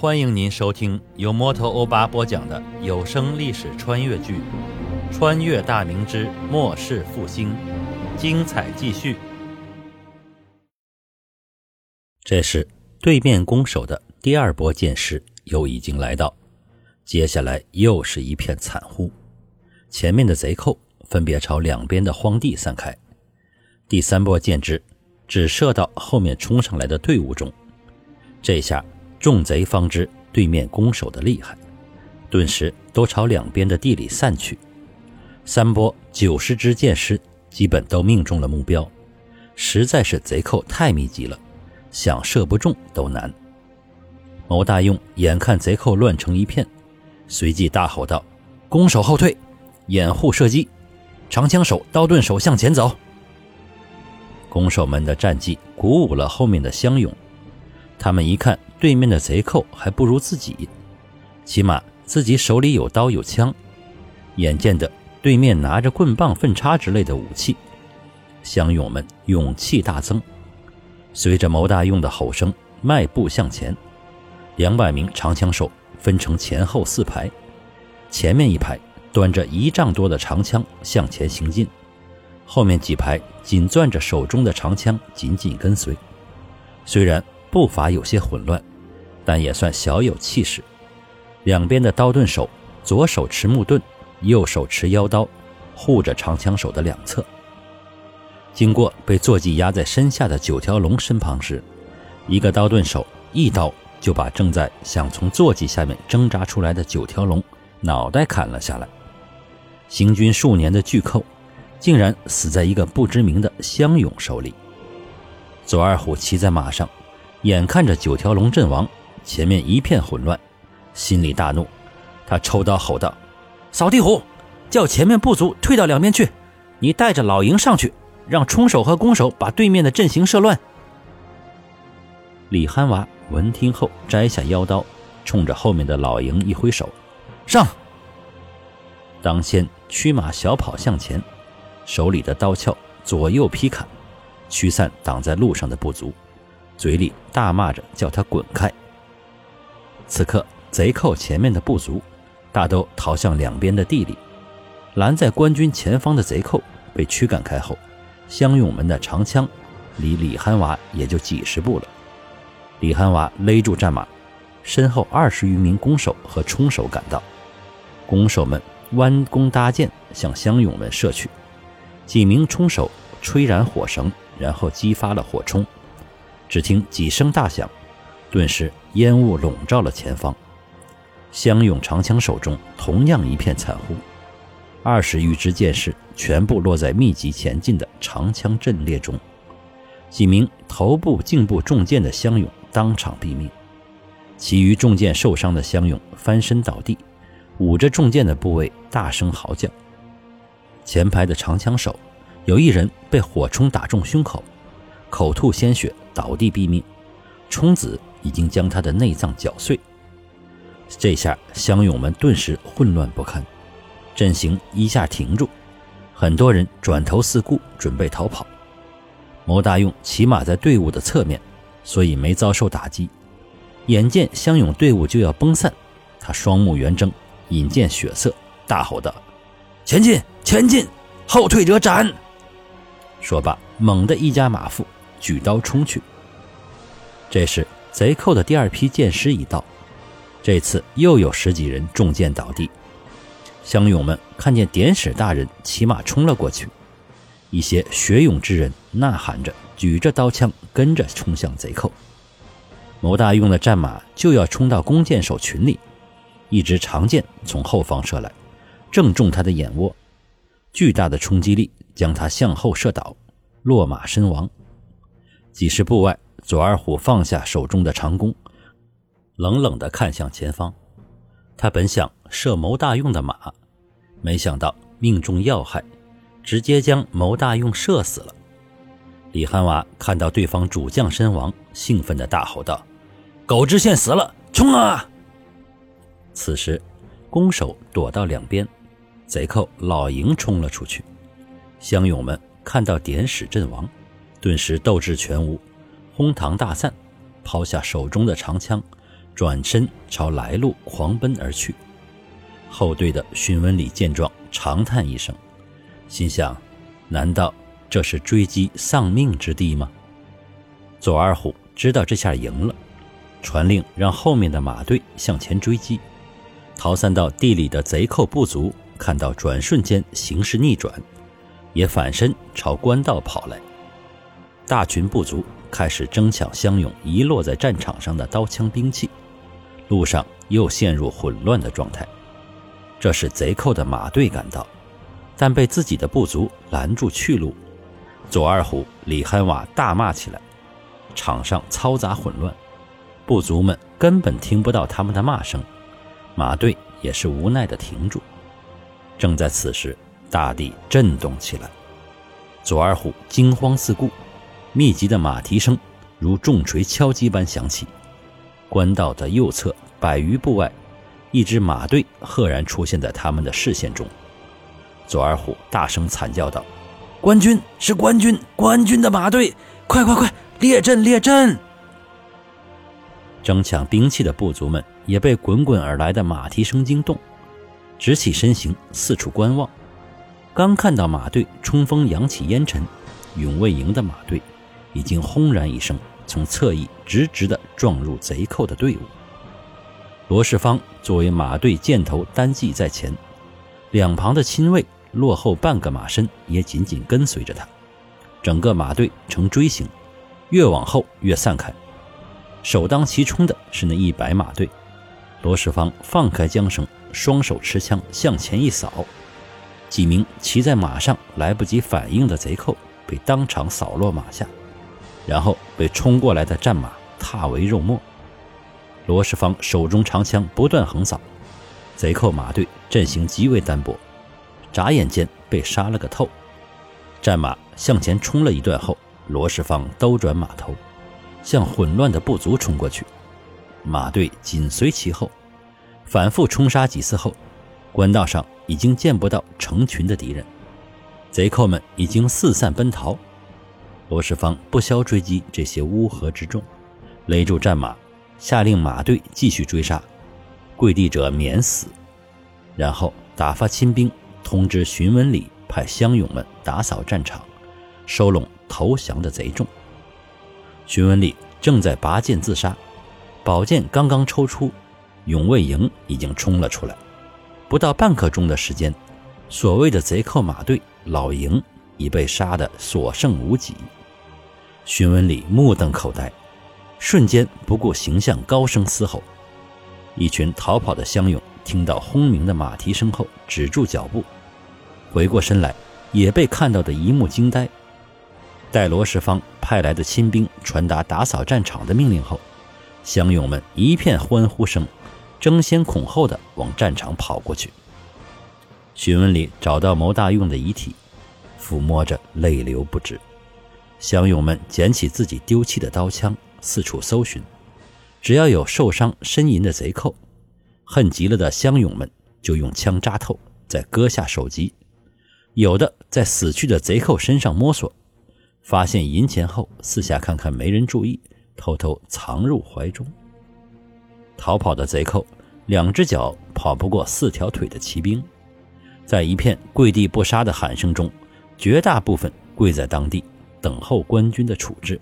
欢迎您收听由摩托欧巴播讲的有声历史穿越剧《穿越大明之末世复兴》，精彩继续。这时，对面攻守的第二波剑士又已经来到，接下来又是一片惨呼。前面的贼寇分别朝两边的荒地散开，第三波箭支只射到后面冲上来的队伍中。这下。众贼方知对面攻守的厉害，顿时都朝两边的地里散去。三波九十支箭矢基本都命中了目标，实在是贼寇太密集了，想射不中都难。牟大用眼看贼寇乱成一片，随即大吼道：“攻守后退，掩护射击，长枪手、刀盾手向前走。”攻守们的战绩鼓舞了后面的乡勇，他们一看。对面的贼寇还不如自己，起码自己手里有刀有枪。眼见着对面拿着棍棒、粪叉之类的武器，乡勇们勇气大增，随着牟大用的吼声迈步向前。两百名长枪手分成前后四排，前面一排端着一丈多的长枪向前行进，后面几排紧攥着手中的长枪紧紧跟随。虽然步伐有些混乱。但也算小有气势。两边的刀盾手，左手持木盾，右手持腰刀，护着长枪手的两侧。经过被坐骑压在身下的九条龙身旁时，一个刀盾手一刀就把正在想从坐骑下面挣扎出来的九条龙脑袋砍了下来。行军数年的巨寇，竟然死在一个不知名的乡勇手里。左二虎骑在马上，眼看着九条龙阵亡。前面一片混乱，心里大怒，他抽刀吼道：“扫地虎，叫前面部族退到两边去！你带着老营上去，让冲手和攻手把对面的阵型射乱。”李憨娃闻听后摘下腰刀，冲着后面的老营一挥手：“上！”当先驱马小跑向前，手里的刀鞘左右劈砍，驱散挡在路上的部族，嘴里大骂着叫他滚开。此刻，贼寇前面的部族大都逃向两边的地里，拦在官军前方的贼寇被驱赶开后，乡勇们的长枪离李憨娃也就几十步了。李憨娃勒住战马，身后二十余名弓手和冲手赶到，弓手们弯弓搭箭向乡勇们射去，几名冲手吹燃火绳，然后激发了火冲，只听几声大响。顿时，烟雾笼罩了前方。乡勇长枪手中同样一片惨呼，二十余支箭矢全部落在密集前进的长枪阵列中。几名头部、颈部中箭的乡勇当场毙命，其余中箭受伤的乡勇翻身倒地，捂着中箭的部位大声嚎叫。前排的长枪手有一人被火冲打中胸口，口吐鲜血，倒地毙命。冲子。已经将他的内脏绞碎。这下乡勇们顿时混乱不堪，阵型一下停住，很多人转头四顾，准备逃跑。牟大用骑马在队伍的侧面，所以没遭受打击。眼见乡勇队伍就要崩散，他双目圆睁，引见血色，大吼道：“前进，前进，后退者斩！”说罢，猛地一加马腹，举刀冲去。这时。贼寇的第二批箭矢已到，这次又有十几人中箭倒地。乡勇们看见典史大人骑马冲了过去，一些学勇之人呐喊着，举着刀枪跟着冲向贼寇。牟大用的战马就要冲到弓箭手群里，一支长箭从后方射来，正中他的眼窝，巨大的冲击力将他向后射倒，落马身亡。几十步外。左二虎放下手中的长弓，冷冷地看向前方。他本想射牟大用的马，没想到命中要害，直接将牟大用射死了。李憨娃看到对方主将身亡，兴奋地大吼道：“狗知县死了，冲啊！”此时，弓手躲到两边，贼寇老营冲了出去。乡勇们看到典史阵亡，顿时斗志全无。哄堂大散，抛下手中的长枪，转身朝来路狂奔而去。后队的荀文礼见状，长叹一声，心想：难道这是追击丧命之地吗？左二虎知道这下赢了，传令让后面的马队向前追击。逃散到地里的贼寇部族看到转瞬间形势逆转，也反身朝官道跑来。大群部族开始争抢相拥遗落在战场上的刀枪兵器，路上又陷入混乱的状态。这时贼寇的马队赶到，但被自己的部族拦住去路。左二虎、李憨娃大骂起来。场上嘈杂混乱，部族们根本听不到他们的骂声，马队也是无奈的停住。正在此时，大地震动起来，左二虎惊慌四顾，密集的马蹄声如重锤敲击般响起。官道的右侧百余步外，一支马队赫然出现在他们的视线中。左二虎大声惨叫道：“官军是官军，官军的马队，快快快！”列阵，列阵！争抢兵器的部族们也被滚滚而来的马蹄声惊动，直起身形，四处观望。刚看到马队冲锋扬起烟尘，永卫营的马队已经轰然一声从侧翼直直地撞入贼寇的队伍。罗世芳作为马队箭头单骑在前，两旁的亲卫落后半个马身，也紧紧跟随着他。整个马队呈锥形。越往后越散开，首当其冲的是那一百马队。罗世芳放开缰绳，双手持枪向前一扫，几名骑在马上来不及反应的贼寇被当场扫落马下，然后被冲过来的战马踏为肉末。罗世芳手中长枪不断横扫，贼寇马队阵型极为单薄，眨眼间被杀了个透。战马向前冲了一段后。罗世芳兜转马头，向混乱的部族冲过去，马队紧随其后，反复冲杀几次后，官道上已经见不到成群的敌人，贼寇们已经四散奔逃。罗世芳不消追击这些乌合之众，勒住战马，下令马队继续追杀，跪地者免死。然后打发亲兵通知荀文礼派乡勇们打扫战场，收拢。投降的贼众，荀文礼正在拔剑自杀，宝剑刚刚抽出，永卫营已经冲了出来。不到半刻钟的时间，所谓的贼寇马队老营已被杀得所剩无几。荀文礼目瞪口呆，瞬间不顾形象，高声嘶吼。一群逃跑的乡勇听到轰鸣的马蹄声后，止住脚步，回过身来，也被看到的一幕惊呆。待罗世芳派来的亲兵传达打扫战场的命令后，乡勇们一片欢呼声，争先恐后的往战场跑过去。徐文礼找到牟大用的遗体，抚摸着泪流不止。乡勇们捡起自己丢弃的刀枪，四处搜寻，只要有受伤呻吟的贼寇，恨极了的乡勇们就用枪扎透，再割下首级；有的在死去的贼寇身上摸索。发现银钱后，四下看看没人注意，偷偷藏入怀中。逃跑的贼寇，两只脚跑不过四条腿的骑兵，在一片跪地不杀的喊声中，绝大部分跪在当地，等候官军的处置。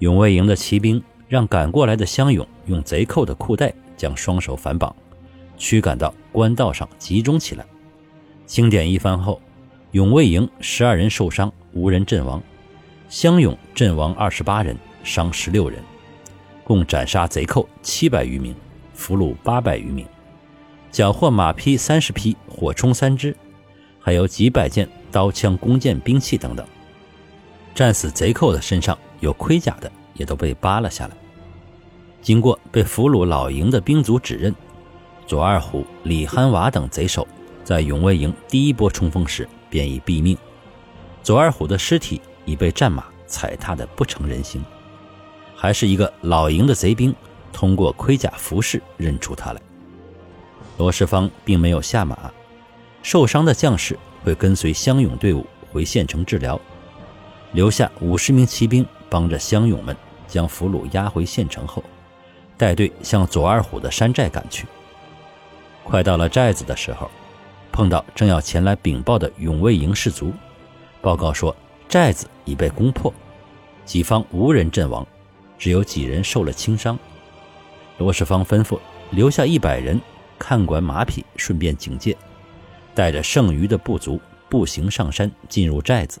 永卫营的骑兵让赶过来的乡勇用贼寇的裤带将双手反绑，驱赶到官道上集中起来。清点一番后，永卫营十二人受伤。无人阵亡，乡勇阵亡二十八人，伤十六人，共斩杀贼寇七百余名，俘虏八百余名，缴获马匹三十匹，火铳三支，还有几百件刀枪弓箭兵器等等。战死贼寇的身上有盔甲的，也都被扒了下来。经过被俘虏老营的兵卒指认，左二虎、李憨娃等贼首，在永卫营第一波冲锋时便已毙命。左二虎的尸体已被战马踩踏得不成人形，还是一个老营的贼兵通过盔甲服饰认出他来。罗世芳并没有下马，受伤的将士会跟随乡勇队伍回县城治疗，留下五十名骑兵帮着乡勇们将俘虏押回县城后，带队向左二虎的山寨赶去。快到了寨子的时候，碰到正要前来禀报的永卫营士卒，报告说寨子已被攻破，己方无人阵亡，只有几人受了轻伤。罗世芳吩咐留下一百人看管马匹，顺便警戒，带着剩余的部族步行上山，进入寨子。